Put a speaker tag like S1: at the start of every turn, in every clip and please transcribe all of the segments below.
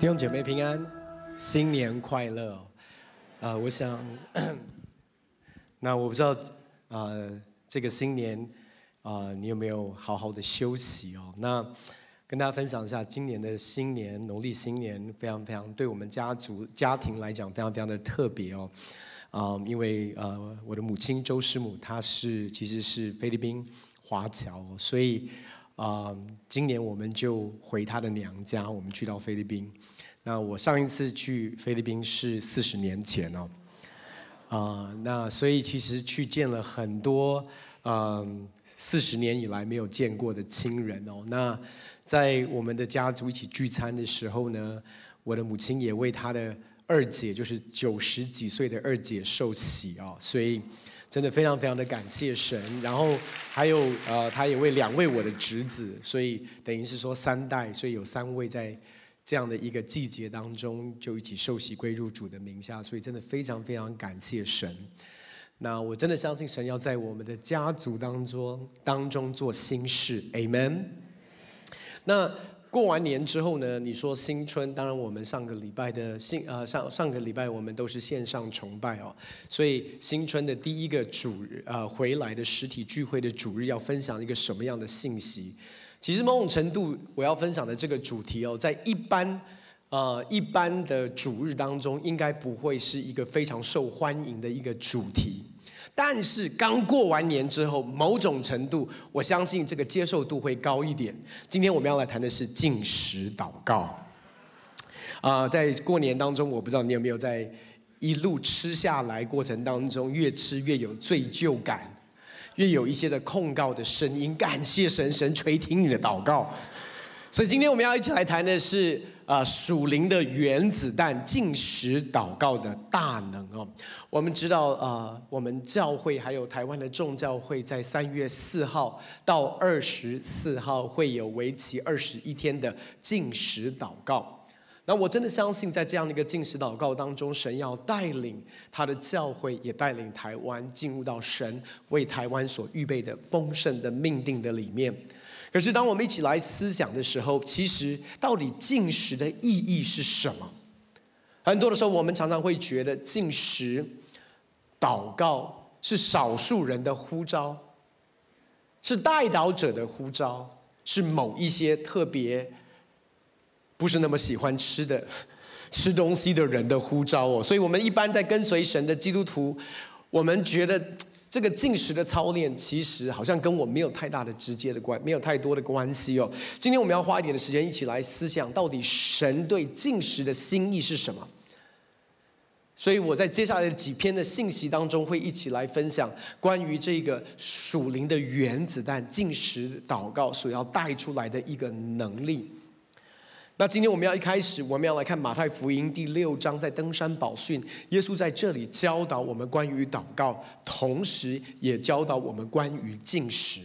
S1: 弟兄姐妹平安，新年快乐！啊、我想，那我不知道，啊、这个新年，啊、你有没有好好的休息哦？那跟大家分享一下，今年的新年，农历新年，非常非常对我们家族家庭来讲，非常非常的特别哦。啊、因为呃，我的母亲周师母，她是其实是菲律宾华侨，所以。啊，今年我们就回他的娘家，我们去到菲律宾。那我上一次去菲律宾是四十年前哦。啊，那所以其实去见了很多，嗯，四十年以来没有见过的亲人哦。那在我们的家族一起聚餐的时候呢，我的母亲也为她的二姐，就是九十几岁的二姐受洗哦，所以。真的非常非常的感谢神，然后还有呃，他也为两位我的侄子，所以等于是说三代，所以有三位在这样的一个季节当中就一起受洗归入主的名下，所以真的非常非常感谢神。那我真的相信神要在我们的家族当中当中做新事，Amen。那。过完年之后呢？你说新春，当然我们上个礼拜的新呃上上个礼拜我们都是线上崇拜哦，所以新春的第一个主日呃回来的实体聚会的主日要分享一个什么样的信息？其实某种程度我要分享的这个主题哦，在一般呃一般的主日当中，应该不会是一个非常受欢迎的一个主题。但是刚过完年之后，某种程度，我相信这个接受度会高一点。今天我们要来谈的是禁食祷告。啊，在过年当中，我不知道你有没有在一路吃下来过程当中，越吃越有罪疚感，越有一些的控告的声音。感谢神，神垂听你的祷告。所以今天我们要一起来谈的是。啊，属灵的原子弹，进食祷告的大能哦。我们知道，呃，我们教会还有台湾的众教会，在三月四号到二十四号会有为期二十一天的进食祷告。那我真的相信，在这样的一个禁食祷告当中，神要带领他的教会，也带领台湾进入到神为台湾所预备的丰盛的命定的里面。可是，当我们一起来思想的时候，其实到底禁食的意义是什么？很多的时候，我们常常会觉得禁食、祷告是少数人的呼召，是代祷者的呼召，是某一些特别不是那么喜欢吃的、吃东西的人的呼召哦。所以，我们一般在跟随神的基督徒，我们觉得。这个进食的操练，其实好像跟我没有太大的直接的关，没有太多的关系哦。今天我们要花一点的时间，一起来思想，到底神对进食的心意是什么？所以我在接下来的几篇的信息当中，会一起来分享关于这个属灵的原子弹进食祷告所要带出来的一个能力。那今天我们要一开始，我们要来看马太福音第六章，在登山宝训，耶稣在这里教导我们关于祷告，同时也教导我们关于进食。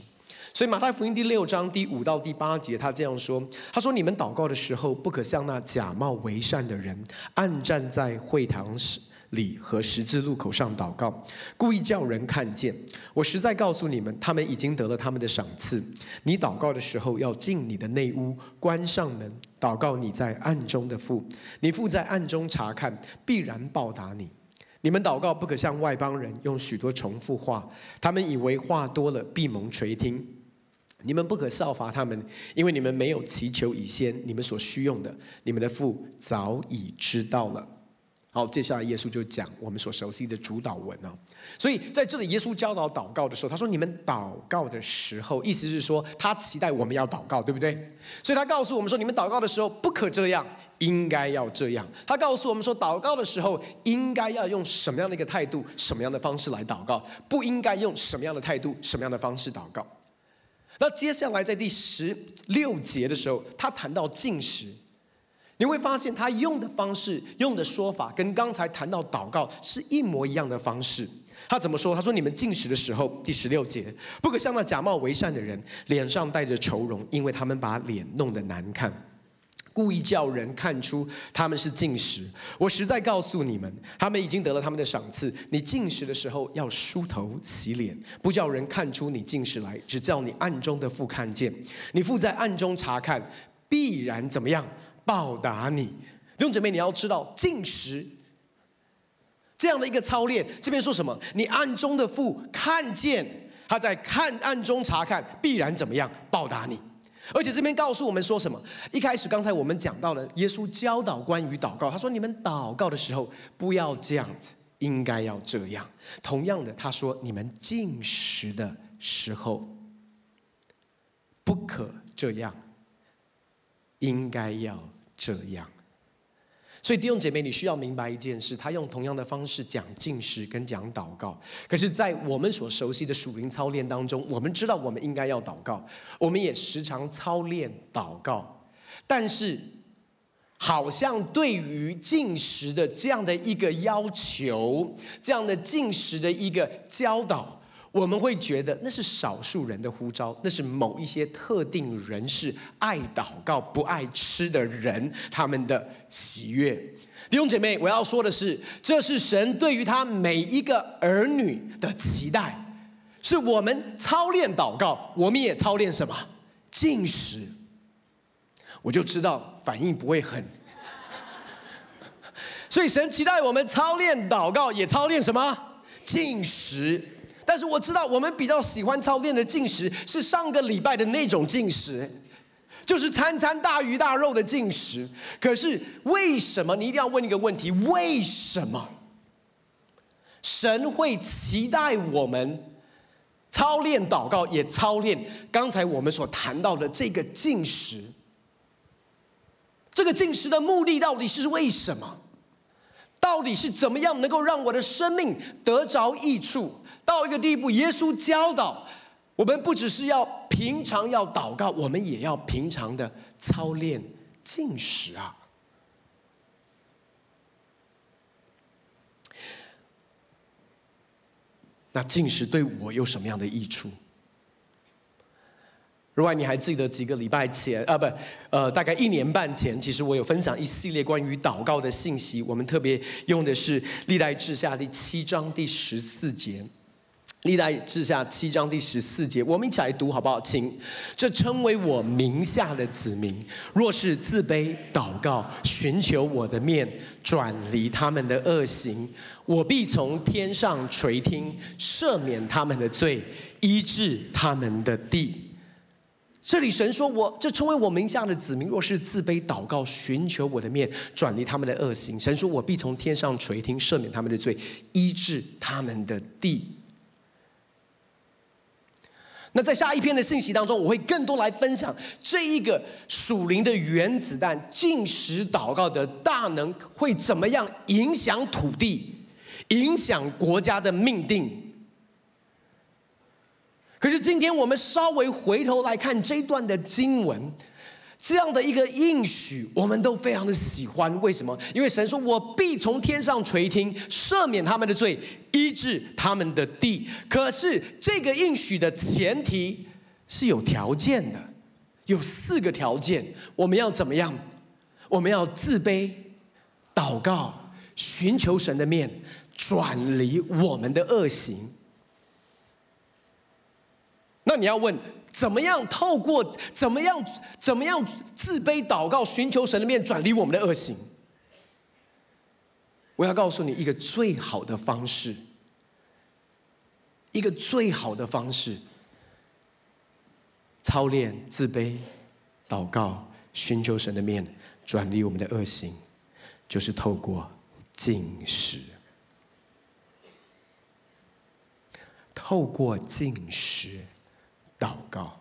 S1: 所以马太福音第六章第五到第八节，他这样说：他说，你们祷告的时候，不可像那假冒为善的人，暗站在会堂时。里和十字路口上祷告，故意叫人看见。我实在告诉你们，他们已经得了他们的赏赐。你祷告的时候，要进你的内屋，关上门，祷告你在暗中的父。你父在暗中察看，必然报答你。你们祷告不可像外邦人用许多重复话，他们以为话多了必蒙垂听。你们不可效法他们，因为你们没有祈求以先，你们所需用的，你们的父早已知道了。好，接下来耶稣就讲我们所熟悉的主祷文啊。所以在这里，耶稣教导祷告的时候，他说：“你们祷告的时候，意思是说他期待我们要祷告，对不对？所以他告诉我们说，你们祷告的时候不可这样，应该要这样。他告诉我们说，祷告的时候应该要用什么样的一个态度、什么样的方式来祷告，不应该用什么样的态度、什么样的方式祷告。那接下来在第十六节的时候，他谈到进食。”你会发现他用的方式、用的说法，跟刚才谈到祷告是一模一样的方式。他怎么说？他说：“你们进食的时候，第十六节，不可像那假冒为善的人，脸上带着愁容，因为他们把脸弄得难看，故意叫人看出他们是进食。我实在告诉你们，他们已经得了他们的赏赐。你进食的时候，要梳头洗脸，不叫人看出你进食来，只叫你暗中的父看见。你父在暗中察看，必然怎么样？报答你，弟兄姐妹，你要知道进食这样的一个操练，这边说什么？你暗中的父看见，他在看暗中查看，必然怎么样报答你。而且这边告诉我们说什么？一开始刚才我们讲到了耶稣教导关于祷告，他说：“你们祷告的时候不要这样子，应该要这样。”同样的，他说：“你们进食的时候不可这样，应该要这样。”所以弟兄姐妹，你需要明白一件事：他用同样的方式讲禁食跟讲祷告。可是，在我们所熟悉的属灵操练当中，我们知道我们应该要祷告，我们也时常操练祷告。但是，好像对于禁食的这样的一个要求，这样的禁食的一个教导。我们会觉得那是少数人的呼召，那是某一些特定人士爱祷告不爱吃的人他们的喜悦。弟兄姐妹，我要说的是，这是神对于他每一个儿女的期待，是我们操练祷告，我们也操练什么？禁食。我就知道反应不会很，所以神期待我们操练祷告，也操练什么？禁食。但是我知道，我们比较喜欢操练的进食是上个礼拜的那种进食，就是餐餐大鱼大肉的进食。可是为什么你一定要问一个问题？为什么神会期待我们操练祷告，也操练刚才我们所谈到的这个进食？这个进食的目的到底是为什么？到底是怎么样能够让我的生命得着益处？到一个地步，耶稣教导我们，不只是要平常要祷告，我们也要平常的操练禁食啊。那禁食对我有什么样的益处？如果你还记得几个礼拜前啊，不，呃，大概一年半前，其实我有分享一系列关于祷告的信息。我们特别用的是历代志下第七章第十四节。历代志下七章第十四节，我们一起来读好不好？请，这称为我名下的子民，若是自卑祷告，寻求我的面，转离他们的恶行，我必从天上垂听，赦免他们的罪，医治他们的地。这里神说我，我这称为我名下的子民，若是自卑祷告，寻求我的面，转离他们的恶行，神说我必从天上垂听，赦免他们的罪，医治他们的地。那在下一篇的信息当中，我会更多来分享这一个属灵的原子弹进食祷告的大能会怎么样影响土地，影响国家的命定。可是今天我们稍微回头来看这段的经文。这样的一个应许，我们都非常的喜欢。为什么？因为神说：“我必从天上垂听，赦免他们的罪，医治他们的地。”可是这个应许的前提是有条件的，有四个条件。我们要怎么样？我们要自卑、祷告、寻求神的面，转离我们的恶行。那你要问？怎么样透过怎么样怎么样自卑祷告，寻求神的面，转离我们的恶行？我要告诉你一个最好的方式，一个最好的方式，操练自卑祷告，寻求神的面，转离我们的恶行，就是透过禁食，透过禁食。祷告，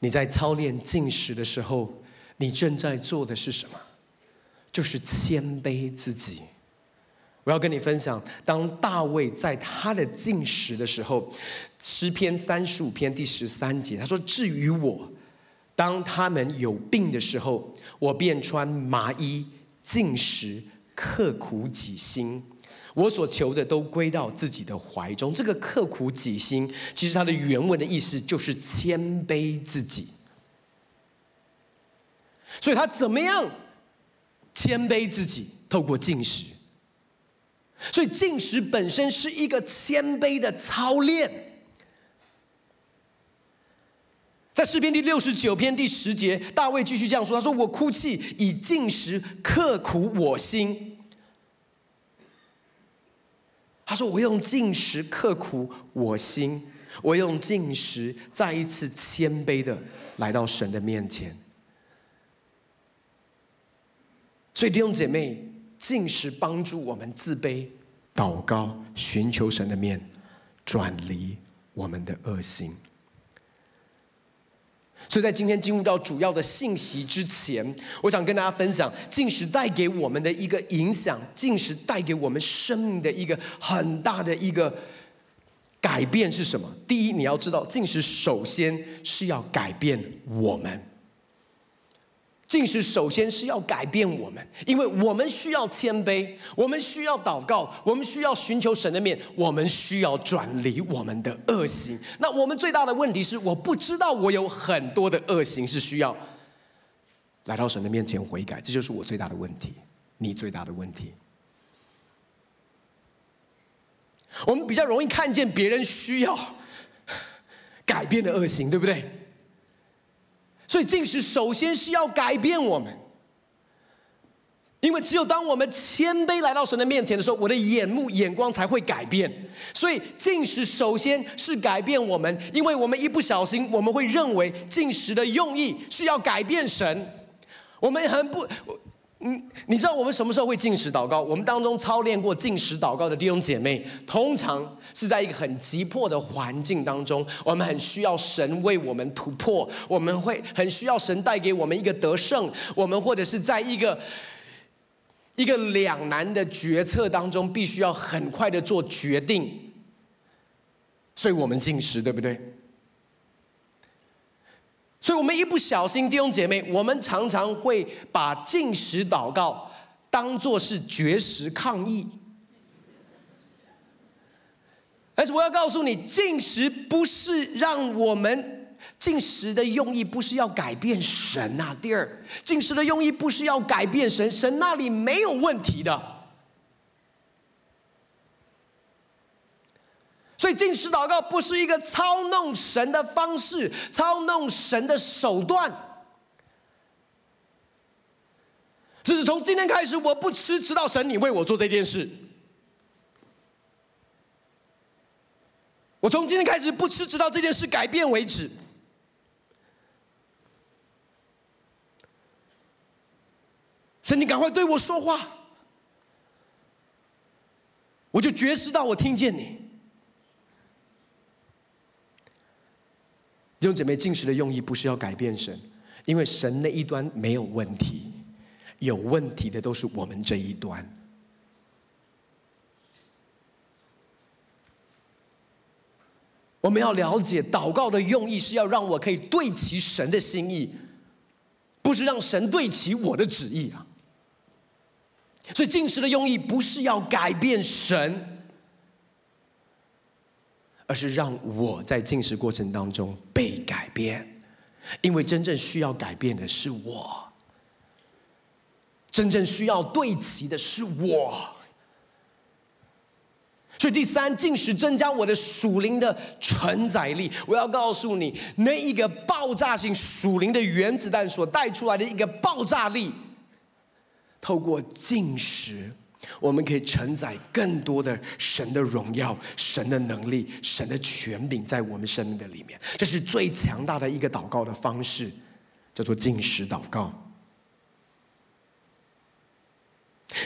S1: 你在操练进食的时候，你正在做的是什么？就是谦卑自己。我要跟你分享，当大卫在他的进食的时候，诗篇三十五篇第十三节，他说：“至于我，当他们有病的时候，我便穿麻衣，进食，刻苦己心。”我所求的都归到自己的怀中。这个刻苦己心，其实它的原文的意思就是谦卑自己。所以他怎么样谦卑自己？透过进食。所以进食本身是一个谦卑的操练。在诗篇第六十九篇第十节，大卫继续这样说：“他说我哭泣以进食刻苦我心。”他说：“我用进食刻苦我心，我用进食再一次谦卑的来到神的面前。”所以弟兄姐妹，进食帮助我们自卑、祷告、寻求神的面，转离我们的恶行。所以在今天进入到主要的信息之前，我想跟大家分享进食带给我们的一个影响，进食带给我们生命的一个很大的一个改变是什么？第一，你要知道，进食首先是要改变我们。进食首先是要改变我们，因为我们需要谦卑，我们需要祷告，我们需要寻求神的面，我们需要转离我们的恶行。那我们最大的问题是，我不知道我有很多的恶行是需要来到神的面前悔改，这就是我最大的问题，你最大的问题。我们比较容易看见别人需要改变的恶行，对不对？所以进食首先是要改变我们，因为只有当我们谦卑来到神的面前的时候，我的眼目眼光才会改变。所以进食首先是改变我们，因为我们一不小心，我们会认为进食的用意是要改变神，我们很不。你你知道我们什么时候会进食祷告？我们当中操练过进食祷告的弟兄姐妹，通常是在一个很急迫的环境当中，我们很需要神为我们突破，我们会很需要神带给我们一个得胜，我们或者是在一个一个两难的决策当中，必须要很快的做决定，所以我们进食，对不对？所以，我们一不小心，弟兄姐妹，我们常常会把禁食祷告当做是绝食抗议。但是，我要告诉你，禁食不是让我们禁食的用意，不是要改变神呐。第二，禁食的用意不是要改变神，神那里没有问题的。所以，禁食祷告不是一个操弄神的方式，操弄神的手段。只是从今天开始，我不吃，直到神你为我做这件事。我从今天开始不吃，直到这件事改变为止。神，你赶快对我说话，我就觉知到我听见你。弟兄姐妹，禁食的用意不是要改变神，因为神那一端没有问题，有问题的都是我们这一端。我们要了解，祷告的用意是要让我可以对齐神的心意，不是让神对齐我的旨意啊。所以，禁食的用意不是要改变神。而是让我在进食过程当中被改变，因为真正需要改变的是我，真正需要对齐的是我。所以第三，进食增加我的属灵的承载力。我要告诉你，那一个爆炸性属灵的原子弹所带出来的一个爆炸力，透过进食。我们可以承载更多的神的荣耀、神的能力、神的权柄在我们生命的里面。这是最强大的一个祷告的方式，叫做禁食祷告。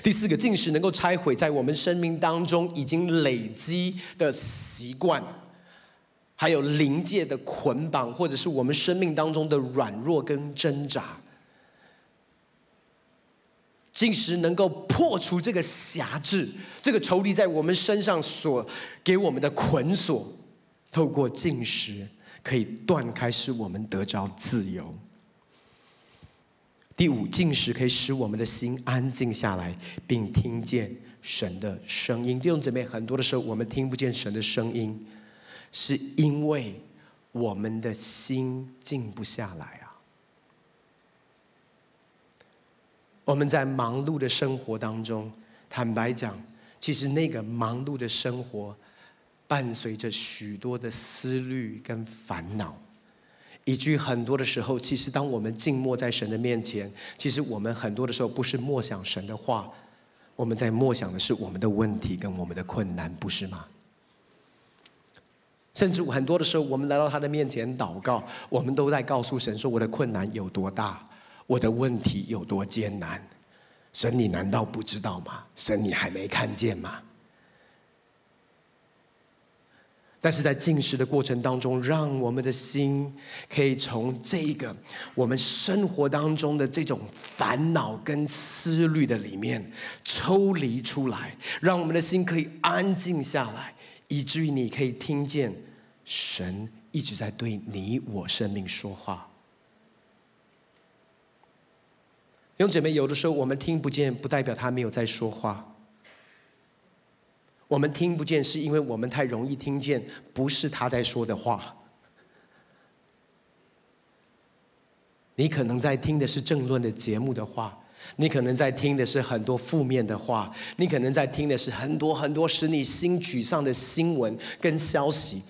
S1: 第四个，禁食能够拆毁在我们生命当中已经累积的习惯，还有灵界的捆绑，或者是我们生命当中的软弱跟挣扎。进食能够破除这个辖制，这个仇敌在我们身上所给我们的捆锁，透过进食可以断开，使我们得着自由。第五，进食可以使我们的心安静下来，并听见神的声音。弟兄姊妹，很多的时候我们听不见神的声音，是因为我们的心静不下来。我们在忙碌的生活当中，坦白讲，其实那个忙碌的生活，伴随着许多的思虑跟烦恼，以至于很多的时候，其实当我们静默在神的面前，其实我们很多的时候不是默想神的话，我们在默想的是我们的问题跟我们的困难，不是吗？甚至很多的时候，我们来到他的面前祷告，我们都在告诉神说：“我的困难有多大，我的问题有多艰难。”神，你难道不知道吗？神，你还没看见吗？但是在进食的过程当中，让我们的心可以从这个我们生活当中的这种烦恼跟思虑的里面抽离出来，让我们的心可以安静下来，以至于你可以听见神一直在对你我生命说话。弟兄姐妹，有的时候我们听不见，不代表他没有在说话。我们听不见，是因为我们太容易听见不是他在说的话。你可能在听的是政论的节目的话，你可能在听的是很多负面的话，你可能在听的是很多很多使你心沮丧的新闻跟消息。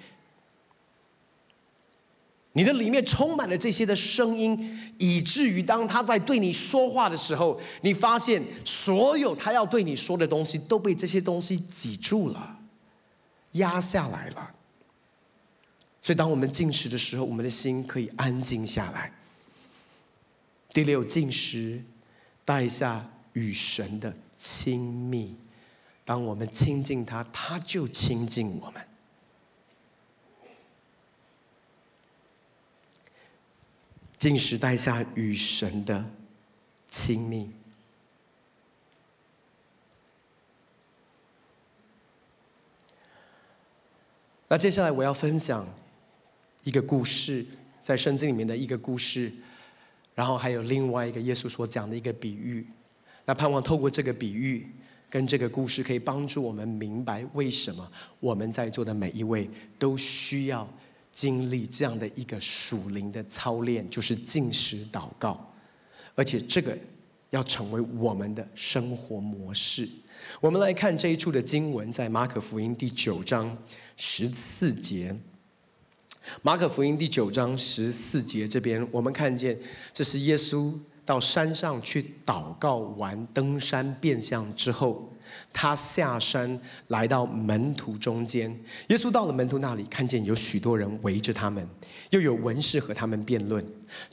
S1: 你的里面充满了这些的声音，以至于当他在对你说话的时候，你发现所有他要对你说的东西都被这些东西挤住了，压下来了。所以，当我们进食的时候，我们的心可以安静下来。第六，进食带下与神的亲密。当我们亲近他，他就亲近我们。禁时带下与神的亲密。那接下来我要分享一个故事，在圣经里面的一个故事，然后还有另外一个耶稣所讲的一个比喻。那盼望透过这个比喻跟这个故事，可以帮助我们明白为什么我们在座的每一位都需要。经历这样的一个属灵的操练，就是进食祷告，而且这个要成为我们的生活模式。我们来看这一处的经文，在马可福音第九章十四节。马可福音第九章十四节这边，我们看见这是耶稣到山上去祷告完，登山变相之后。他下山来到门徒中间，耶稣到了门徒那里，看见有许多人围着他们，又有文士和他们辩论。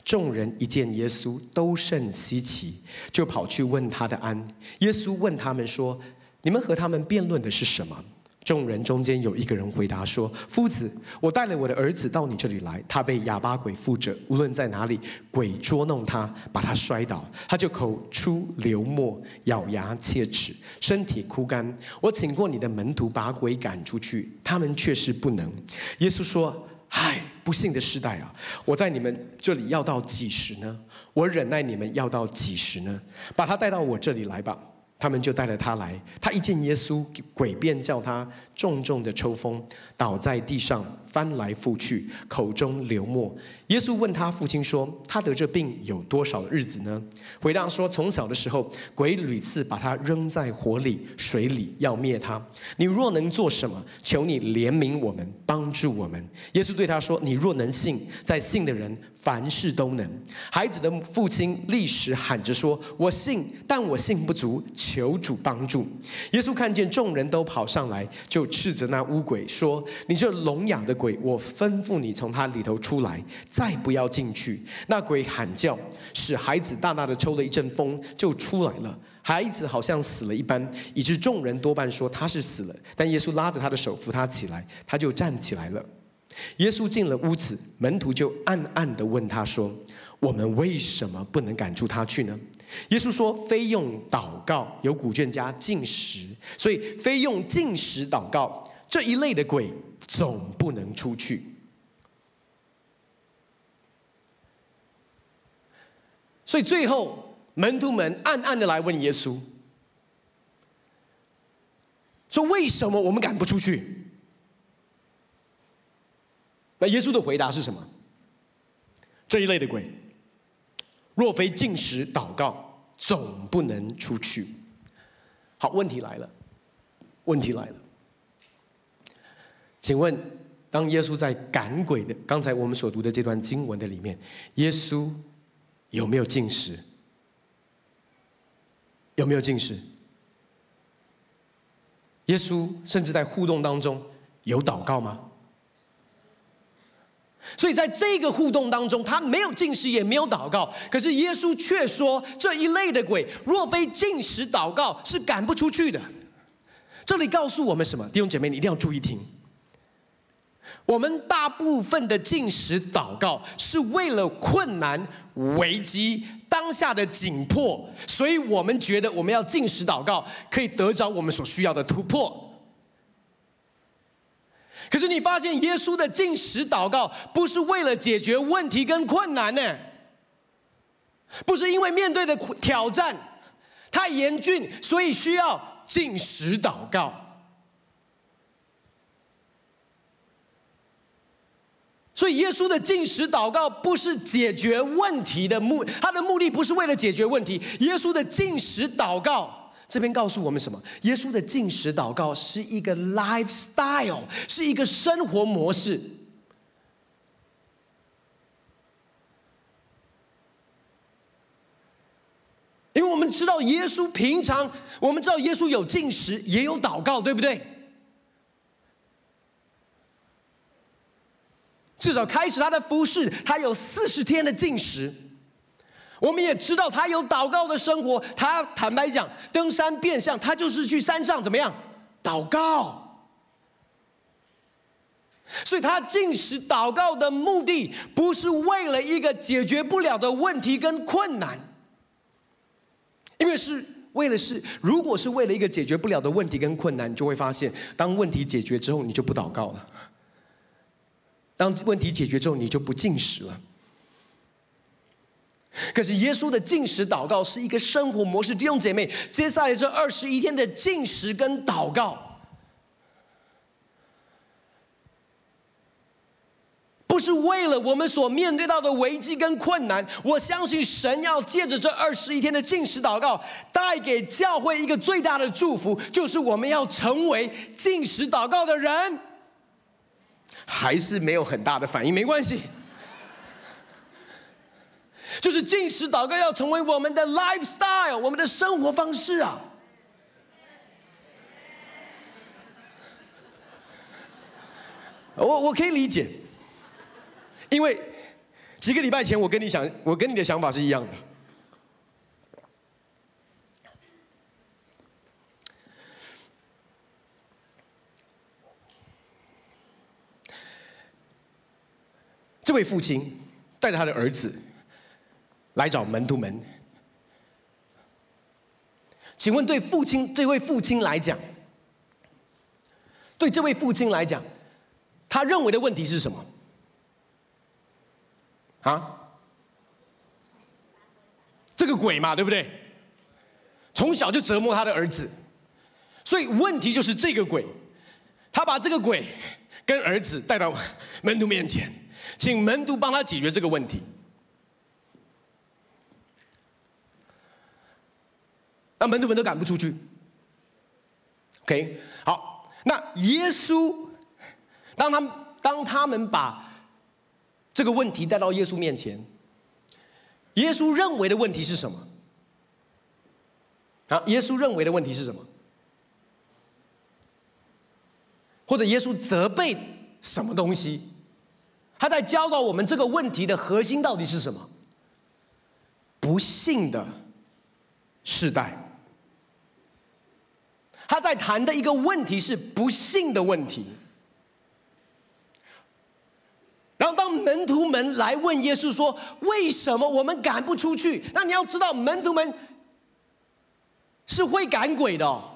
S1: 众人一见耶稣，都甚稀奇，就跑去问他的安。耶稣问他们说：“你们和他们辩论的是什么？”众人中间有一个人回答说：“夫子，我带了我的儿子到你这里来，他被哑巴鬼附着，无论在哪里，鬼捉弄他，把他摔倒，他就口出流沫，咬牙切齿，身体枯干。我请过你的门徒把鬼赶出去，他们却是不能。”耶稣说：“唉，不幸的世代啊！我在你们这里要到几时呢？我忍耐你们要到几时呢？把他带到我这里来吧。”他们就带了他来，他一见耶稣，鬼便叫他重重的抽风，倒在地上，翻来覆去，口中流沫。耶稣问他父亲说：“他得这病有多少日子呢？”回答说：“从小的时候，鬼屡次把他扔在火里、水里，要灭他。你若能做什么，求你怜悯我们，帮助我们。”耶稣对他说：“你若能信，在信的人。”凡事都能。孩子的父亲立时喊着说：“我信，但我信不足，求主帮助。”耶稣看见众人都跑上来，就斥责那污鬼说：“你这聋哑的鬼，我吩咐你从他里头出来，再不要进去。”那鬼喊叫，使孩子大大的抽了一阵风，就出来了。孩子好像死了一般，以致众人多半说他是死了。但耶稣拉着他的手扶他起来，他就站起来了。耶稣进了屋子，门徒就暗暗地问他说：“我们为什么不能赶出他去呢？”耶稣说：“非用祷告，有古卷加进食，所以非用进食祷告这一类的鬼，总不能出去。”所以最后门徒们暗暗的来问耶稣：“说为什么我们赶不出去？”那耶稣的回答是什么？这一类的鬼，若非进食祷告，总不能出去。好，问题来了，问题来了。请问当耶稣在赶鬼的刚才我们所读的这段经文的里面，耶稣有没有进食？有没有进食？耶稣甚至在互动当中有祷告吗？所以在这个互动当中，他没有进食，也没有祷告。可是耶稣却说，这一类的鬼，若非进食祷告，是赶不出去的。这里告诉我们什么？弟兄姐妹，你一定要注意听。我们大部分的进食祷告是为了困难、危机、当下的紧迫，所以我们觉得我们要进食祷告，可以得着我们所需要的突破。可是你发现，耶稣的进食祷告不是为了解决问题跟困难呢？不是因为面对的挑战太严峻，所以需要进食祷告。所以，耶稣的进食祷告不是解决问题的目，他的目的不是为了解决问题。耶稣的进食祷告，这边告诉我们什么？耶稣的进食祷告是一个 lifestyle，是一个生活模式。因为我们知道耶稣平常，我们知道耶稣有进食，也有祷告，对不对？至少开始他的服侍，他有四十天的禁食。我们也知道他有祷告的生活。他坦白讲，登山变相，他就是去山上怎么样祷告。所以他禁食祷告的目的，不是为了一个解决不了的问题跟困难，因为是为了是，如果是为了一个解决不了的问题跟困难，你就会发现，当问题解决之后，你就不祷告了。当问题解决之后，你就不进食了。可是耶稣的进食祷告是一个生活模式，弟兄姐妹，接下来这二十一天的进食跟祷告，不是为了我们所面对到的危机跟困难。我相信神要借着这二十一天的进食祷告，带给教会一个最大的祝福，就是我们要成为进食祷告的人。还是没有很大的反应，没关系。就是进食祷告要成为我们的 lifestyle，我们的生活方式啊。我我可以理解，因为几个礼拜前我跟你想，我跟你的想法是一样的。这位父亲带着他的儿子来找门徒们，请问对父亲这位父亲来讲，对这位父亲来讲，他认为的问题是什么？啊？这个鬼嘛，对不对？从小就折磨他的儿子，所以问题就是这个鬼。他把这个鬼跟儿子带到门徒面前。请门徒帮他解决这个问题。那门徒们都赶不出去。OK，好，那耶稣当他们当他们把这个问题带到耶稣面前，耶稣认为的问题是什么？啊，耶稣认为的问题是什么？或者耶稣责备什么东西？他在教导我们这个问题的核心到底是什么？不幸的世代。他在谈的一个问题是不幸的问题。然后当门徒们来问耶稣说：“为什么我们赶不出去？”那你要知道，门徒们是会赶鬼的。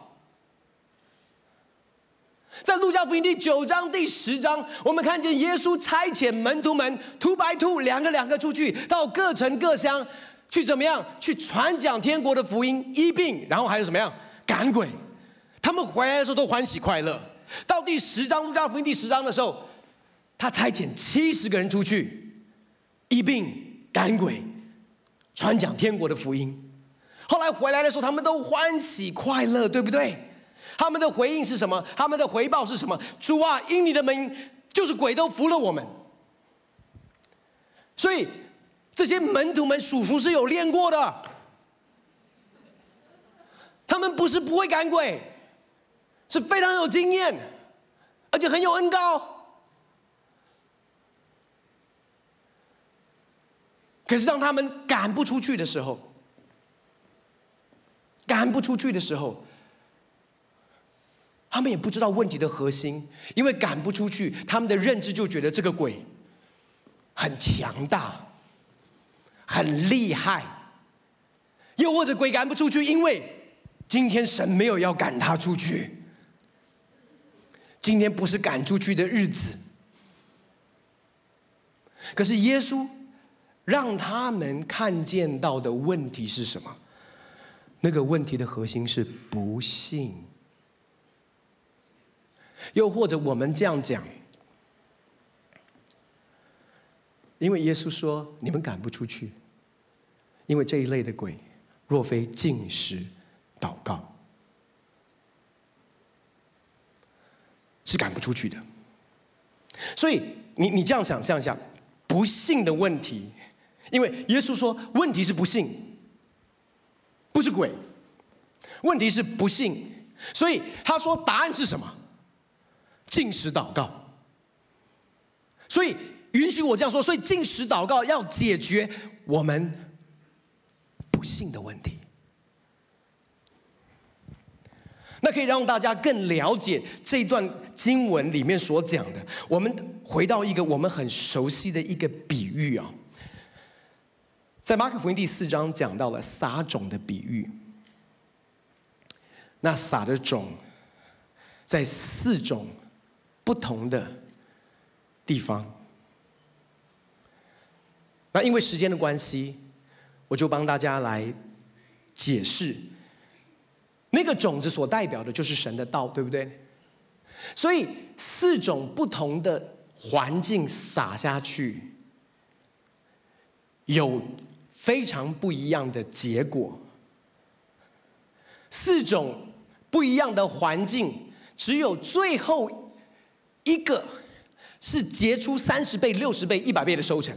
S1: 在路加福音第九章、第十章，我们看见耶稣差遣门徒们 two by two 两个两个出去到各城各乡去怎么样？去传讲天国的福音、医病，然后还有什么样？赶鬼。他们回来的时候都欢喜快乐。到第十章，路加福音第十章的时候，他差遣七十个人出去医病、赶鬼、传讲天国的福音。后来回来的时候，他们都欢喜快乐，对不对？他们的回应是什么？他们的回报是什么？主啊，因你的名就是鬼都服了我们。所以这些门徒们属灵是有练过的，他们不是不会赶鬼，是非常有经验，而且很有恩膏。可是当他们赶不出去的时候，赶不出去的时候，他们也不知道问题的核心，因为赶不出去，他们的认知就觉得这个鬼很强大、很厉害，又或者鬼赶不出去，因为今天神没有要赶他出去，今天不是赶出去的日子。可是耶稣。让他们看见到的问题是什么？那个问题的核心是不信。又或者我们这样讲，因为耶稣说你们赶不出去，因为这一类的鬼，若非进食祷告，是赶不出去的。所以你你这样想象一下，不信的问题。因为耶稣说，问题是不信，不是鬼，问题是不信，所以他说答案是什么？禁食祷告。所以允许我这样说，所以禁食祷告要解决我们不信的问题。那可以让大家更了解这段经文里面所讲的。我们回到一个我们很熟悉的一个比喻啊。在马可福音第四章讲到了撒种的比喻，那撒的种在四种不同的地方。那因为时间的关系，我就帮大家来解释，那个种子所代表的就是神的道，对不对？所以四种不同的环境撒下去，有。非常不一样的结果，四种不一样的环境，只有最后一个是结出三十倍、六十倍、一百倍的收成。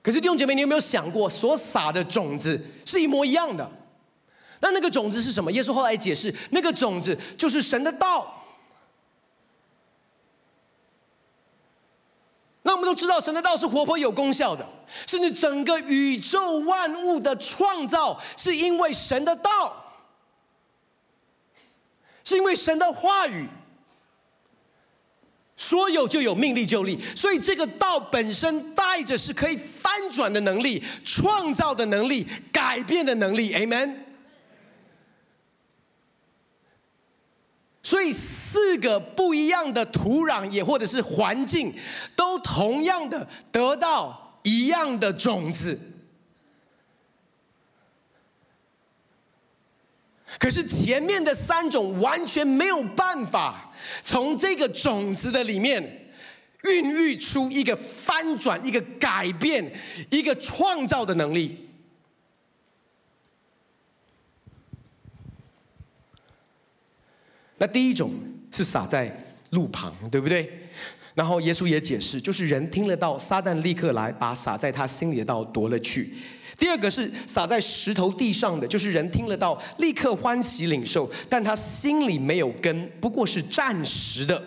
S1: 可是弟兄姐妹，你有没有想过，所撒的种子是一模一样的？那那个种子是什么？耶稣后来解释，那个种子就是神的道。那我们都知道，神的道是活泼有功效的，甚至整个宇宙万物的创造是因为神的道，是因为神的话语，说有就有，命力就立。所以这个道本身带着是可以翻转的能力、创造的能力、改变的能力。Amen。所以四个不一样的土壤，也或者是环境，都同样的得到一样的种子。可是前面的三种完全没有办法从这个种子的里面孕育出一个翻转、一个改变、一个创造的能力。那第一种是撒在路旁，对不对？然后耶稣也解释，就是人听了道，撒旦立刻来把撒在他心里的道夺了去。第二个是撒在石头地上的，就是人听了道，立刻欢喜领受，但他心里没有根，不过是暂时的，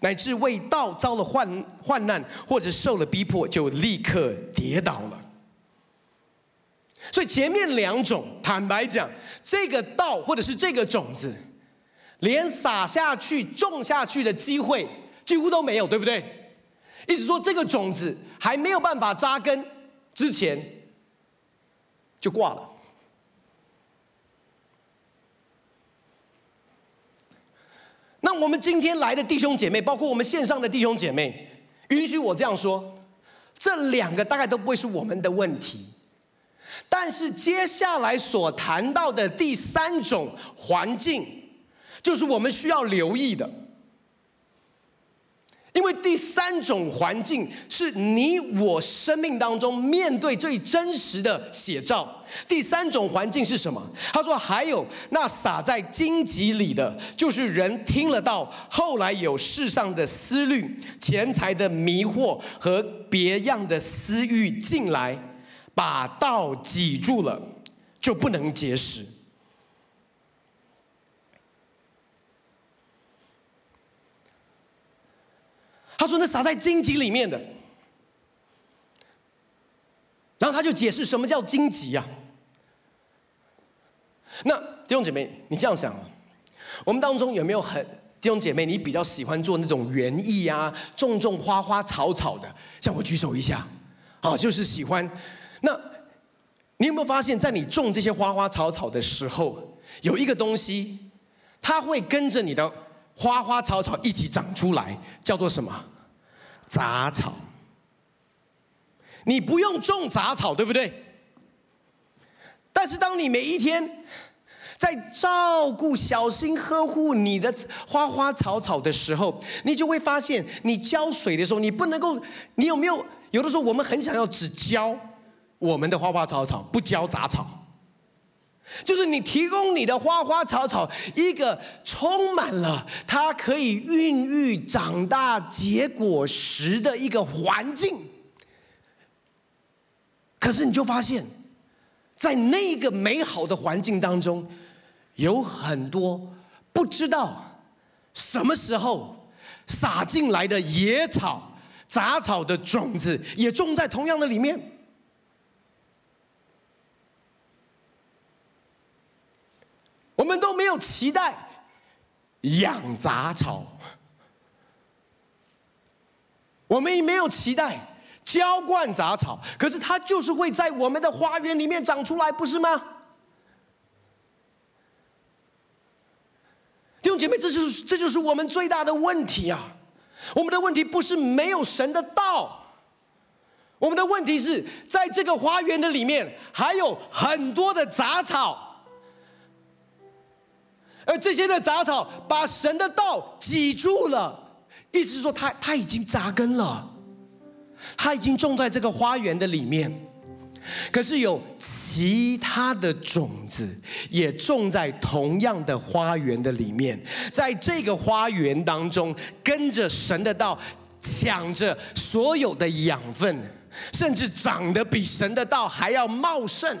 S1: 乃至为道遭了患患难或者受了逼迫，就立刻跌倒了。所以前面两种，坦白讲，这个道或者是这个种子。连撒下去、种下去的机会几乎都没有，对不对？意思说，这个种子还没有办法扎根之前，就挂了。那我们今天来的弟兄姐妹，包括我们线上的弟兄姐妹，允许我这样说，这两个大概都不会是我们的问题。但是接下来所谈到的第三种环境。就是我们需要留意的，因为第三种环境是你我生命当中面对最真实的写照。第三种环境是什么？他说：“还有那撒在荆棘里的，就是人听了道，后来有世上的思虑、钱财的迷惑和别样的私欲进来，把道挤住了，就不能结实。”他说：“那撒在荆棘里面的，然后他就解释什么叫荆棘呀？那弟兄姐妹，你这样想啊？我们当中有没有很弟兄姐妹，你比较喜欢做那种园艺啊，种种花花草草的？像我举手一下，啊，就是喜欢。那你有没有发现，在你种这些花花草草的时候，有一个东西，它会跟着你的。”花花草草一起长出来，叫做什么？杂草。你不用种杂草，对不对？但是当你每一天在照顾、小心呵护你的花花草草的时候，你就会发现，你浇水的时候，你不能够，你有没有？有的时候我们很想要只浇我们的花花草草，不浇杂草。就是你提供你的花花草草一个充满了它可以孕育、长大、结果实的一个环境，可是你就发现，在那个美好的环境当中，有很多不知道什么时候撒进来的野草、杂草的种子，也种在同样的里面。我们都没有期待养杂草，我们也没有期待浇灌杂草，可是它就是会在我们的花园里面长出来，不是吗？弟兄姐妹，这就是这就是我们最大的问题啊！我们的问题不是没有神的道，我们的问题是在这个花园的里面还有很多的杂草。而这些的杂草把神的道挤住了，意思是说，它它已经扎根了，它已经种在这个花园的里面。可是有其他的种子也种在同样的花园的里面，在这个花园当中，跟着神的道，抢着所有的养分，甚至长得比神的道还要茂盛，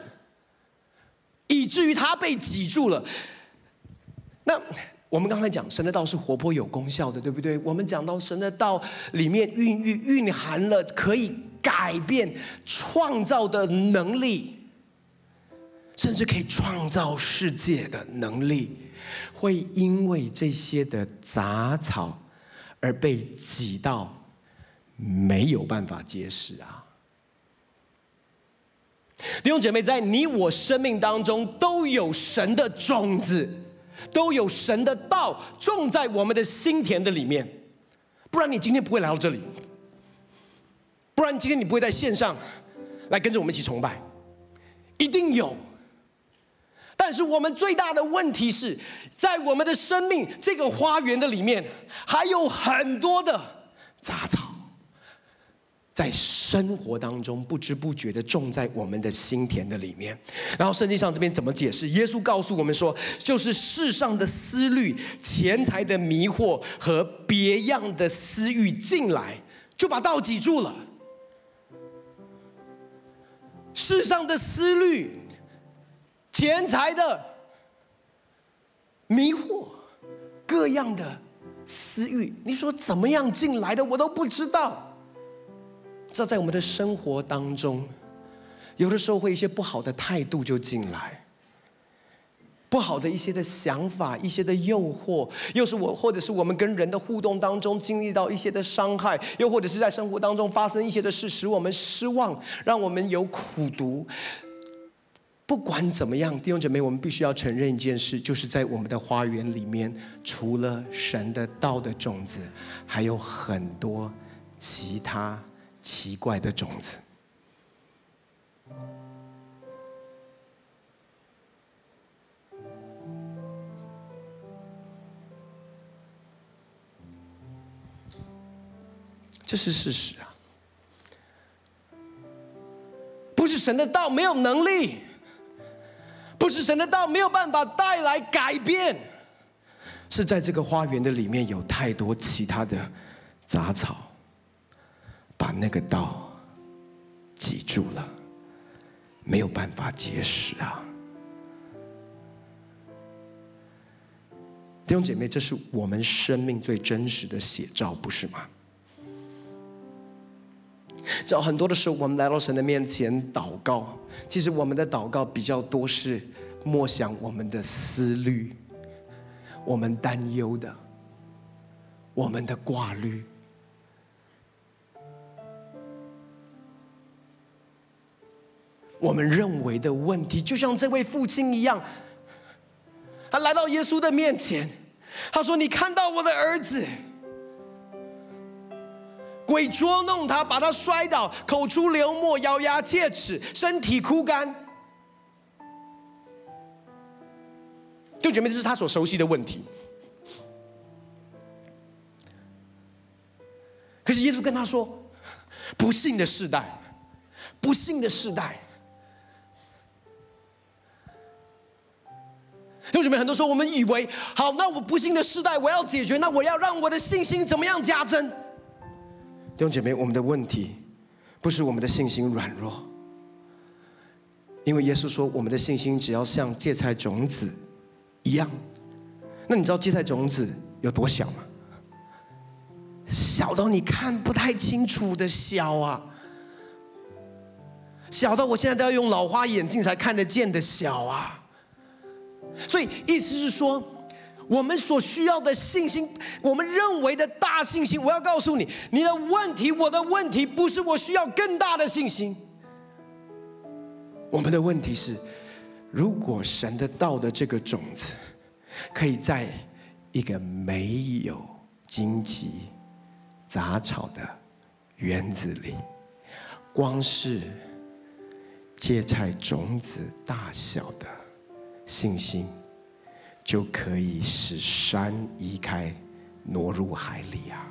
S1: 以至于它被挤住了。那我们刚才讲神的道是活泼有功效的，对不对？我们讲到神的道里面孕育、蕴含了可以改变、创造的能力，甚至可以创造世界的能力，会因为这些的杂草而被挤到没有办法结实啊！弟兄姐妹，在你我生命当中都有神的种子。都有神的道种在我们的心田的里面，不然你今天不会来到这里，不然今天你不会在线上来跟着我们一起崇拜，一定有。但是我们最大的问题是在我们的生命这个花园的里面，还有很多的杂草。在生活当中不知不觉的种在我们的心田的里面，然后圣经上这边怎么解释？耶稣告诉我们说，就是世上的思虑、钱财的迷惑和别样的私欲进来，就把道挤住了。世上的思虑、钱财的迷惑、各样的私欲，你说怎么样进来的？我都不知道。知道在我们的生活当中，有的时候会一些不好的态度就进来，不好的一些的想法，一些的诱惑，又是我或者是我们跟人的互动当中经历到一些的伤害，又或者是在生活当中发生一些的事，使我们失望，让我们有苦读。不管怎么样，弟兄姐妹，我们必须要承认一件事，就是在我们的花园里面，除了神的道的种子，还有很多其他。奇怪的种子。这是事实啊。不是神的道没有能力，不是神的道没有办法带来改变，是在这个花园的里面有太多其他的杂草，把那个道挤住了，没有办法结实啊。弟兄姐妹，这是我们生命最真实的写照，不是吗？知道很多的时候，我们来到神的面前祷告，其实我们的祷告比较多是默想我们的思虑，我们担忧的，我们的挂虑，我们认为的问题，就像这位父亲一样，他来到耶稣的面前。他说：“你看到我的儿子，鬼捉弄他，把他摔倒，口出流沫，咬牙切齿，身体枯干。弟兄姐妹，这是他所熟悉的问题。可是耶稣跟他说：‘不幸的世代，不幸的世代。’”弟兄姊妹，很多时候我们以为，好，那我不幸的世代我要解决，那我要让我的信心怎么样加增？弟兄姐妹，我们的问题不是我们的信心软弱，因为耶稣说，我们的信心只要像芥菜种子一样。那你知道芥菜种子有多小吗？小到你看不太清楚的小啊，小到我现在都要用老花眼镜才看得见的小啊。所以意思是说，我们所需要的信心，我们认为的大信心，我要告诉你，你的问题，我的问题，不是我需要更大的信心。我们的问题是，如果神的道的这个种子，可以在一个没有荆棘、杂草的园子里，光是芥菜种子大小的。信心就可以使山移开，挪入海里啊！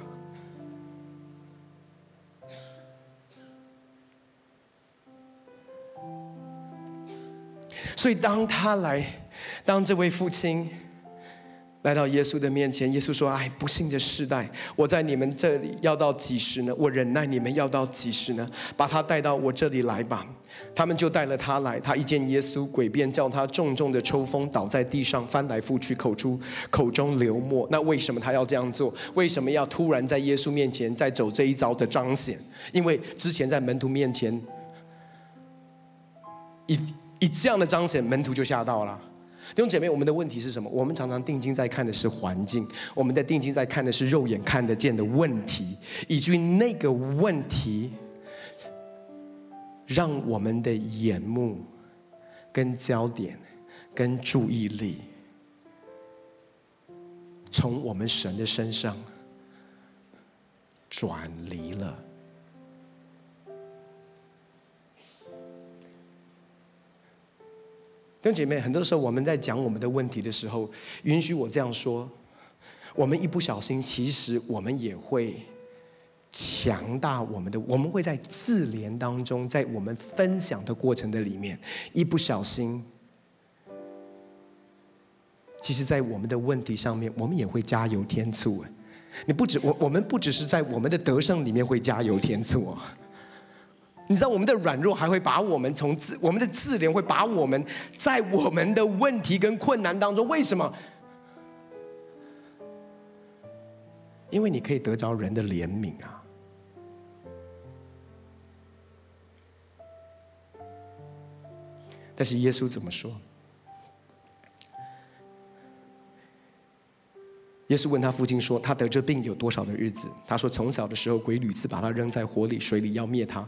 S1: 所以当他来，当这位父亲。来到耶稣的面前，耶稣说：“哎，不幸的世代，我在你们这里要到几时呢？我忍耐你们要到几时呢？把他带到我这里来吧。”他们就带了他来。他一见耶稣，诡辩叫他重重的抽风，倒在地上，翻来覆去，口出口中流沫。那为什么他要这样做？为什么要突然在耶稣面前再走这一遭的彰显？因为之前在门徒面前，一一这样的彰显，门徒就吓到了。弟兄姐妹，我们的问题是什么？我们常常定睛在看的是环境，我们的定睛在看的是肉眼看得见的问题，以至于那个问题，让我们的眼目、跟焦点、跟注意力，从我们神的身上转离了。弟兄姐妹，很多时候我们在讲我们的问题的时候，允许我这样说：我们一不小心，其实我们也会强大我们的。我们会在自怜当中，在我们分享的过程的里面，一不小心，其实，在我们的问题上面，我们也会加油添醋。你不止我，我们不只是在我们的得胜里面会加油添醋啊。你知道我们的软弱还会把我们从自我们的自怜会把我们在我们的问题跟困难当中，为什么？因为你可以得着人的怜悯啊。但是耶稣怎么说？耶稣问他父亲说：“他得这病有多少的日子？”他说：“从小的时候，鬼屡次把他扔在火里、水里，要灭他。”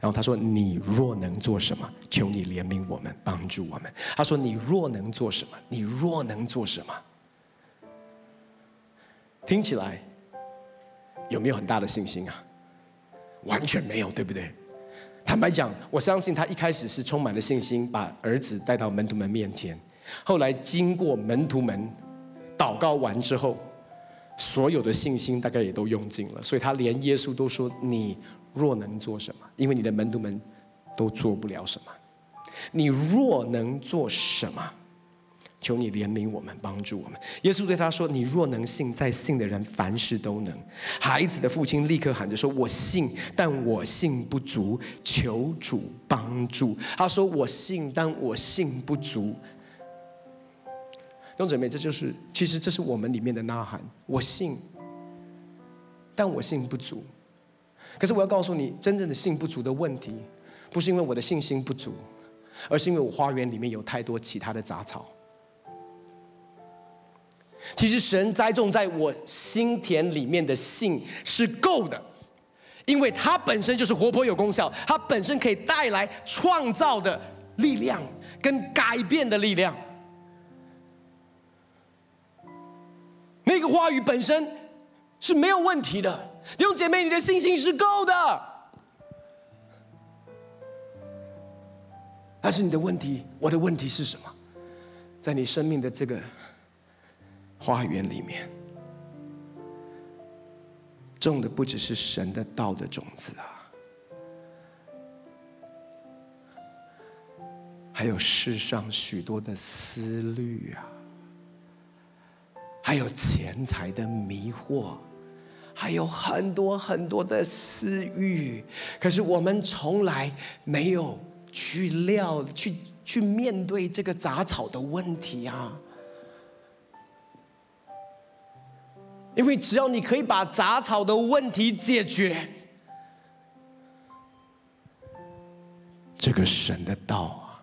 S1: 然后他说：“你若能做什么，求你怜悯我们，帮助我们。”他说：“你若能做什么，你若能做什么。”听起来有没有很大的信心啊？完全没有，对不对？坦白讲，我相信他一开始是充满了信心，把儿子带到门徒们面前。后来经过门徒们祷告完之后，所有的信心大概也都用尽了，所以他连耶稣都说：“你若能做什么？因为你的门徒们都做不了什么。你若能做什么？求你怜悯我们，帮助我们。”耶稣对他说：“你若能信，在信的人凡事都能。”孩子的父亲立刻喊着说：“我信，但我信不足，求主帮助。”他说：“我信，但我信不足。”弟兄姊妹，这就是其实这是我们里面的呐喊。我信，但我信不足。可是我要告诉你，真正的信不足的问题，不是因为我的信心不足，而是因为我花园里面有太多其他的杂草。其实神栽种在我心田里面的信是够的，因为它本身就是活泼有功效，它本身可以带来创造的力量跟改变的力量。那个话语本身是没有问题的，弟兄姐妹，你的信心是够的。但是你的问题，我的问题是什么？在你生命的这个花园里面，种的不只是神的道的种子啊，还有世上许多的思虑啊。还有钱财的迷惑，还有很多很多的私欲，可是我们从来没有去料、去去面对这个杂草的问题啊！因为只要你可以把杂草的问题解决，这个神的道啊，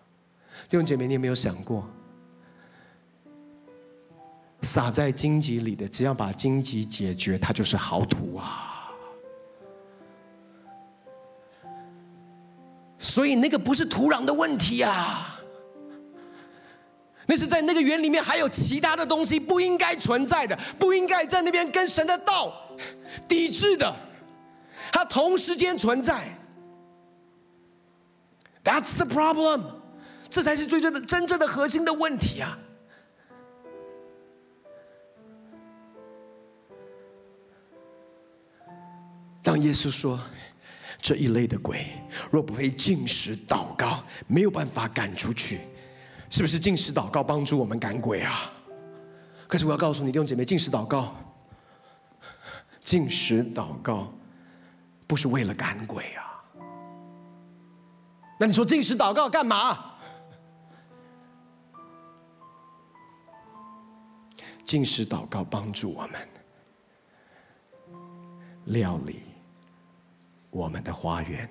S1: 弟兄姐妹，你有没有想过？撒在荆棘里的，只要把荆棘解决，它就是好土啊。所以那个不是土壤的问题啊，那是在那个园里面还有其他的东西不应该存在的，不应该在那边跟神的道抵制的，它同时间存在。That's the problem，这才是最最的真正的核心的问题啊。当耶稣说这一类的鬼，若不被禁食祷告，没有办法赶出去，是不是禁食祷告帮助我们赶鬼啊？可是我要告诉你，弟兄姐妹，禁食祷告，禁食祷告不是为了赶鬼啊。那你说禁食祷告干嘛？禁食祷告帮助我们料理。我们的花园，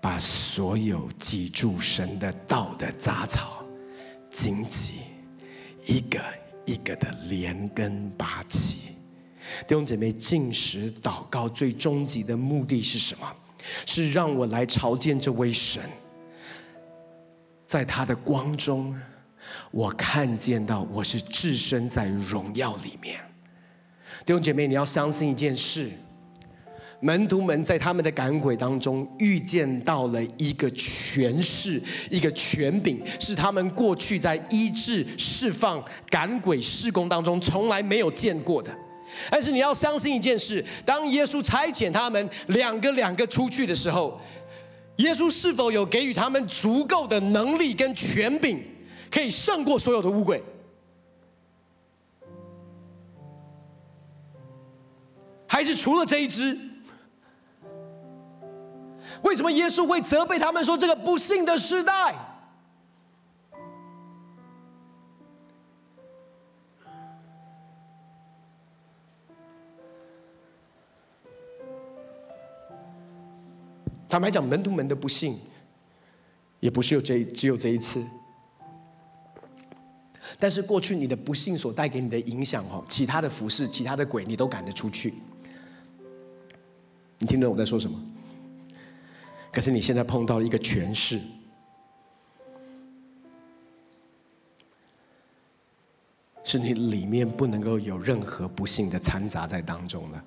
S1: 把所有挤住神的道的杂草、荆棘，一个一个的连根拔起。弟兄姐妹，进食祷告最终极的目的是什么？是让我来朝见这位神，在他的光中，我看见到我是置身在荣耀里面。弟兄姐妹，你要相信一件事。门徒们在他们的赶鬼当中遇见到了一个权势，一个权柄，是他们过去在医治、释放、赶鬼事工当中从来没有见过的。但是你要相信一件事：当耶稣差遣他们两个两个出去的时候，耶稣是否有给予他们足够的能力跟权柄，可以胜过所有的污鬼？还是除了这一只？为什么耶稣会责备他们说这个不幸的时代？坦白讲，门徒们的不幸，也不是有这只有这一次。但是过去你的不幸所带给你的影响，哦，其他的服饰、其他的鬼，你都赶得出去。你听懂我在说什么？可是你现在碰到了一个权势，是你里面不能够有任何不幸的掺杂在当中了。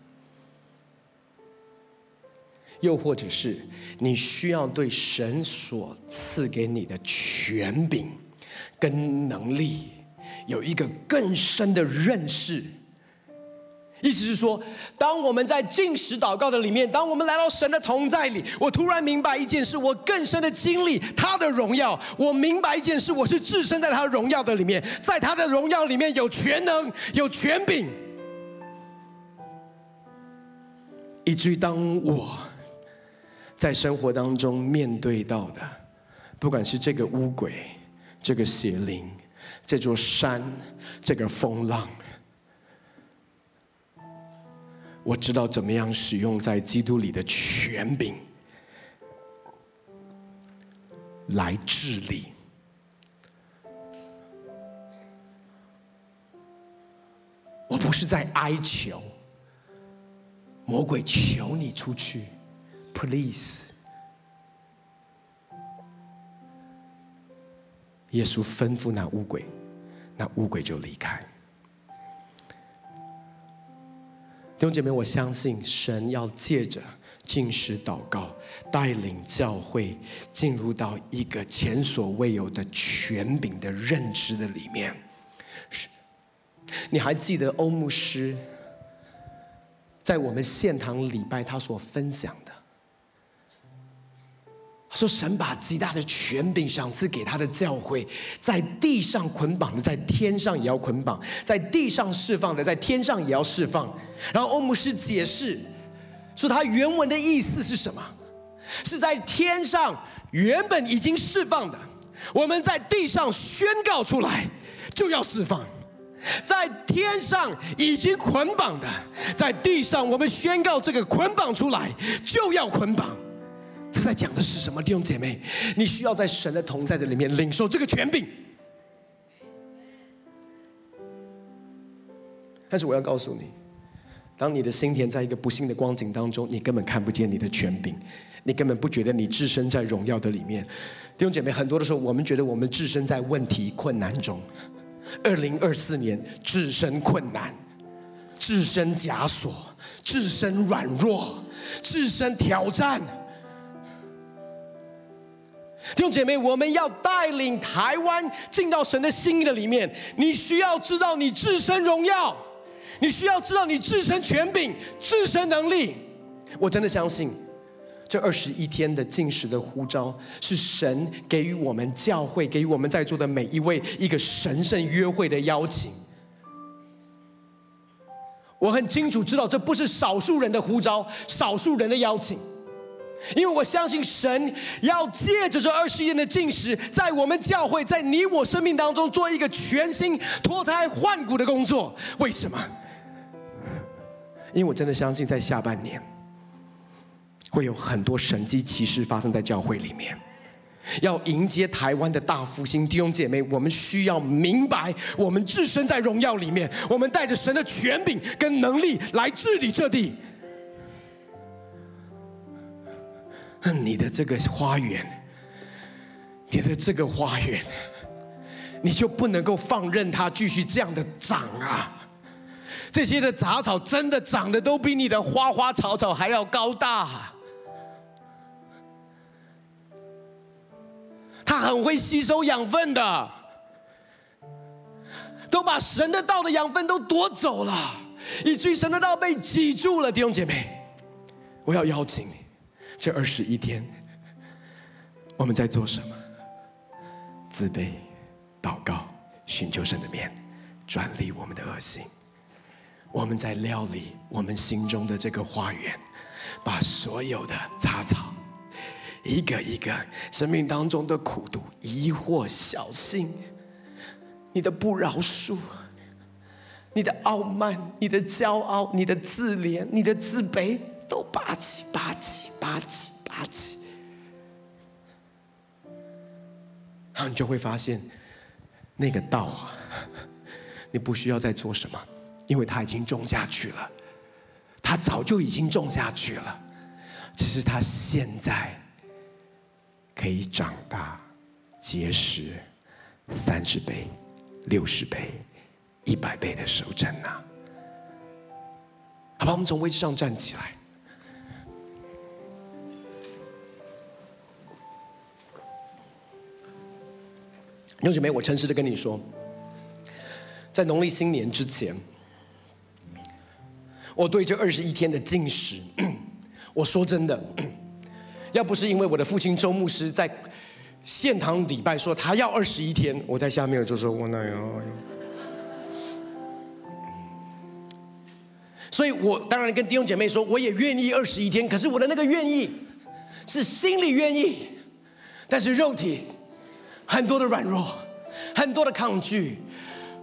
S1: 又或者是你需要对神所赐给你的权柄跟能力有一个更深的认识。意思是说，当我们在进食祷告的里面，当我们来到神的同在里，我突然明白一件事，我更深的经历他的荣耀。我明白一件事，我是置身在他荣耀的里面，在他的荣耀里面有全能，有权柄。以至于当我在生活当中面对到的，不管是这个污鬼、这个邪灵、这座山、这个风浪。我知道怎么样使用在基督里的权柄来治理。我不是在哀求魔鬼，求你出去，please。耶稣吩咐那乌鬼，那乌鬼就离开。弟兄姐妹，我相信神要借着进食祷告，带领教会进入到一个前所未有的权柄的认知的里面。是，你还记得欧牧师在我们现堂礼拜他所分享的？说神把极大的权柄赏赐给他的教会，在地上捆绑的，在天上也要捆绑；在地上释放的，在天上也要释放。然后欧姆师解释说，他原文的意思是什么？是在天上原本已经释放的，我们在地上宣告出来就要释放；在天上已经捆绑的，在地上我们宣告这个捆绑出来就要捆绑。这在讲的是什么？弟兄姐妹，你需要在神的同在的里面领受这个权柄。但是我要告诉你，当你的心田在一个不幸的光景当中，你根本看不见你的权柄，你根本不觉得你置身在荣耀的里面。弟兄姐妹，很多的时候我们觉得我们置身在问题困难中。二零二四年置身困难，置身枷锁，置身软弱，置身挑战。弟兄姐妹，我们要带领台湾进到神的心意的里面。你需要知道你自身荣耀，你需要知道你自身权柄、自身能力。我真的相信，这二十一天的进食的呼召，是神给予我们教会、给予我们在座的每一位一个神圣约会的邀请。我很清楚知道，这不是少数人的呼召，少数人的邀请。因为我相信神要借着这二十一天的禁食，在我们教会，在你我生命当中做一个全新脱胎换骨的工作。为什么？因为我真的相信，在下半年会有很多神迹奇事发生在教会里面。要迎接台湾的大复兴，弟兄姐妹，我们需要明白，我们置身在荣耀里面，我们带着神的权柄跟能力来治理这地。你的这个花园，你的这个花园，你就不能够放任它继续这样的长啊！这些的杂草真的长得都比你的花花草草还要高大，它很会吸收养分的，都把神的道的养分都夺走了，以至于神的道被挤住了。弟兄姐妹，我要邀请你。这二十一天，我们在做什么？自卑、祷告、寻求神的面，转离我们的恶行。我们在料理我们心中的这个花园，把所有的杂草，一个一个生命当中的苦毒、疑惑、小心，你的不饶恕，你的傲慢、你的骄傲、你的自怜、你的自卑。都拔起，拔起，拔起，拔起，然后你就会发现，那个道啊，你不需要再做什么，因为它已经种下去了，它早就已经种下去了，只是它现在可以长大结实三十倍、六十倍、一百倍的收成呐！好吧，我们从位置上站起来。弟兄姐妹，我诚实的跟你说，在农历新年之前，我对这二十一天的禁食，我说真的，要不是因为我的父亲周牧师在献堂礼拜说他要二十一天，我在下面我就说我那样。所以我当然跟弟兄姐妹说，我也愿意二十一天。可是我的那个愿意，是心里愿意，但是肉体很多的软弱，很多的抗拒，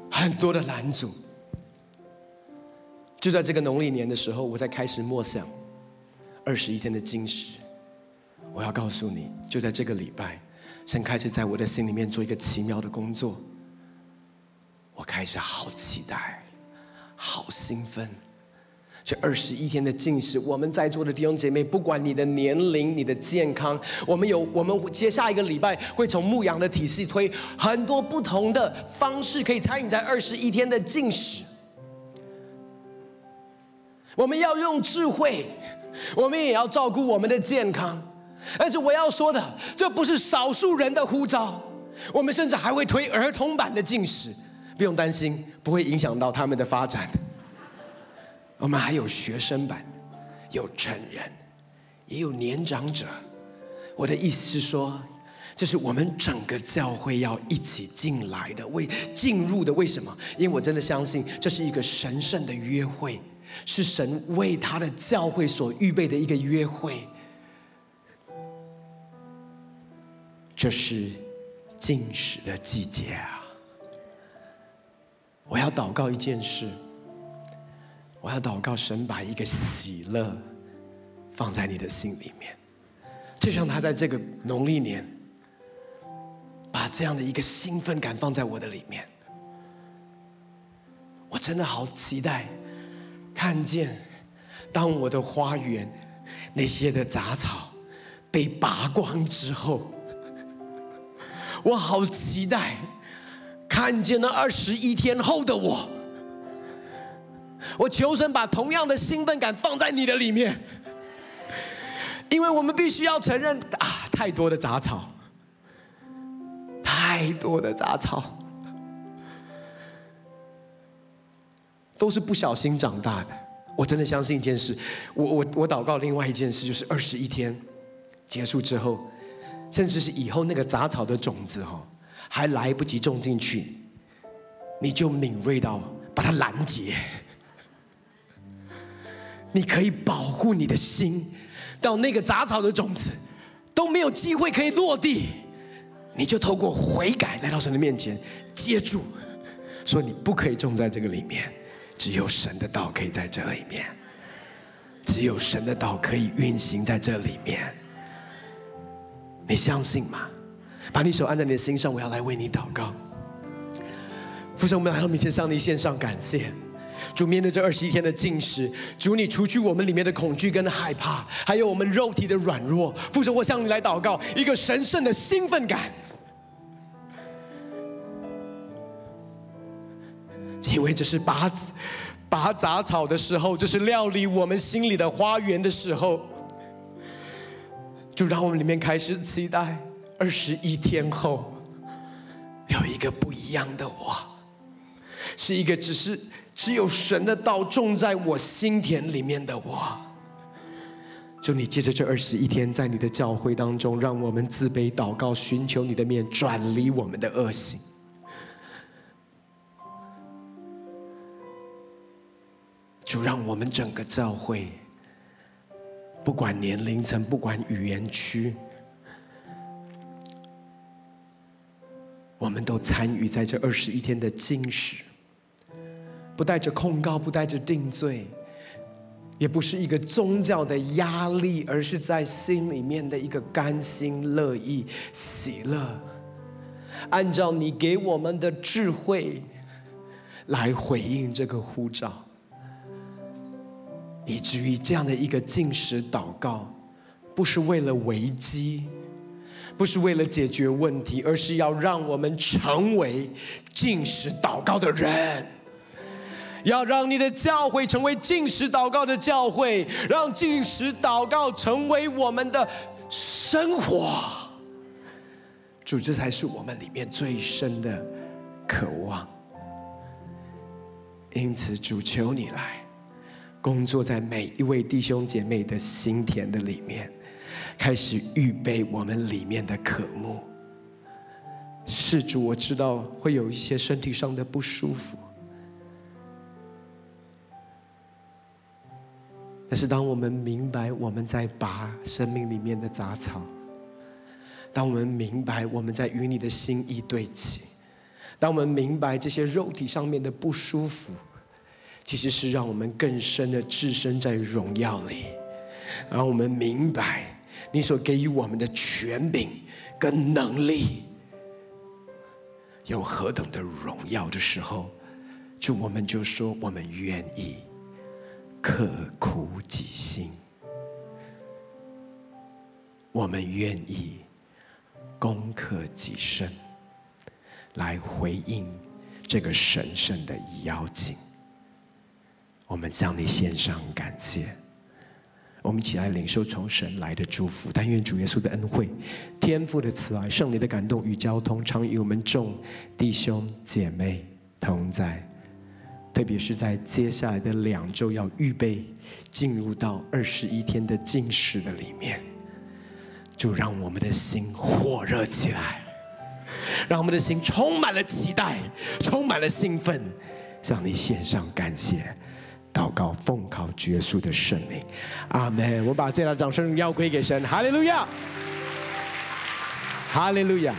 S1: 很多的拦阻。就在这个农历年的时候，我在开始默想二十一天的禁食。我要告诉你，就在这个礼拜，神开始在我的心里面做一个奇妙的工作。我开始好期待，好兴奋。这二十一天的禁食，我们在座的弟兄姐妹，不管你的年龄、你的健康，我们有我们接下一个礼拜会从牧羊的体系推很多不同的方式，可以参与在二十一天的禁食。我们要用智慧，我们也要照顾我们的健康。但是我要说的，这不是少数人的呼召，我们甚至还会推儿童版的进食，不用担心，不会影响到他们的发展。我们还有学生版，有成人，也有年长者。我的意思是说，这是我们整个教会要一起进来的，为进入的。为什么？因为我真的相信，这是一个神圣的约会，是神为他的教会所预备的一个约会。这是进食的季节啊！我要祷告一件事。我要祷告，神把一个喜乐放在你的心里面，就像他在这个农历年，把这样的一个兴奋感放在我的里面。我真的好期待看见，当我的花园那些的杂草被拔光之后，我好期待看见那二十一天后的我。我求神把同样的兴奋感放在你的里面，因为我们必须要承认啊，太多的杂草，太多的杂草，都是不小心长大的。我真的相信一件事，我我我祷告另外一件事，就是二十一天结束之后，甚至是以后那个杂草的种子哈，还来不及种进去，你就敏锐到把它拦截。你可以保护你的心，到那个杂草的种子都没有机会可以落地，你就透过悔改来到神的面前接住，说你不可以种在这个里面，只有神的道可以在这里面，只有神的道可以运行在这里面，你相信吗？把你手按在你的心上，我要来为你祷告。父神，我们来到面前向你献上感谢。主，面对这二十一天的禁食，主，你除去我们里面的恐惧跟害怕，还有我们肉体的软弱。父神，我向你来祷告，一个神圣的兴奋感，因为这是拔拔杂草的时候，这是料理我们心里的花园的时候。就让我们里面开始期待，二十一天后有一个不一样的我，是一个只是。只有神的道种在我心田里面的我，就你借着这二十一天，在你的教会当中，让我们自卑祷告，寻求你的面，转离我们的恶行。就让我们整个教会，不管年龄层，不管语言区，我们都参与在这二十一天的进食。不带着控告，不带着定罪，也不是一个宗教的压力，而是在心里面的一个甘心乐意、喜乐，按照你给我们的智慧来回应这个呼召，以至于这样的一个进食祷告，不是为了危机，不是为了解决问题，而是要让我们成为进食祷告的人。要让你的教会成为进食祷告的教会，让进食祷告成为我们的生活。主，这才是我们里面最深的渴望。因此，主求你来工作在每一位弟兄姐妹的心田的里面，开始预备我们里面的渴慕。是主，我知道会有一些身体上的不舒服，但是当我们明白我们在拔生命里面的杂草，当我们明白我们在与你的心意对齐，当我们明白这些肉体上面的不舒服，其实是让我们更深的置身在荣耀里，然后我们明白你所给予我们的权柄跟能力有何等的荣耀的时候，就我们就说我们愿意。刻苦己心，我们愿意攻克己身，来回应这个神圣的邀请。我们向你献上感谢，我们一起来领受从神来的祝福。但愿主耶稣的恩惠、天父的慈爱、圣灵的感动与交通，常与我们众弟兄姐妹同在。特别是在接下来的两周，要预备进入到二十一天的禁食的里面，就让我们的心火热起来，让我们的心充满了期待，充满了兴奋，向你献上感谢。祷告，奉靠耶稣的圣名，阿门。我把最大的掌声要归给神，哈利路亚，哈利路亚。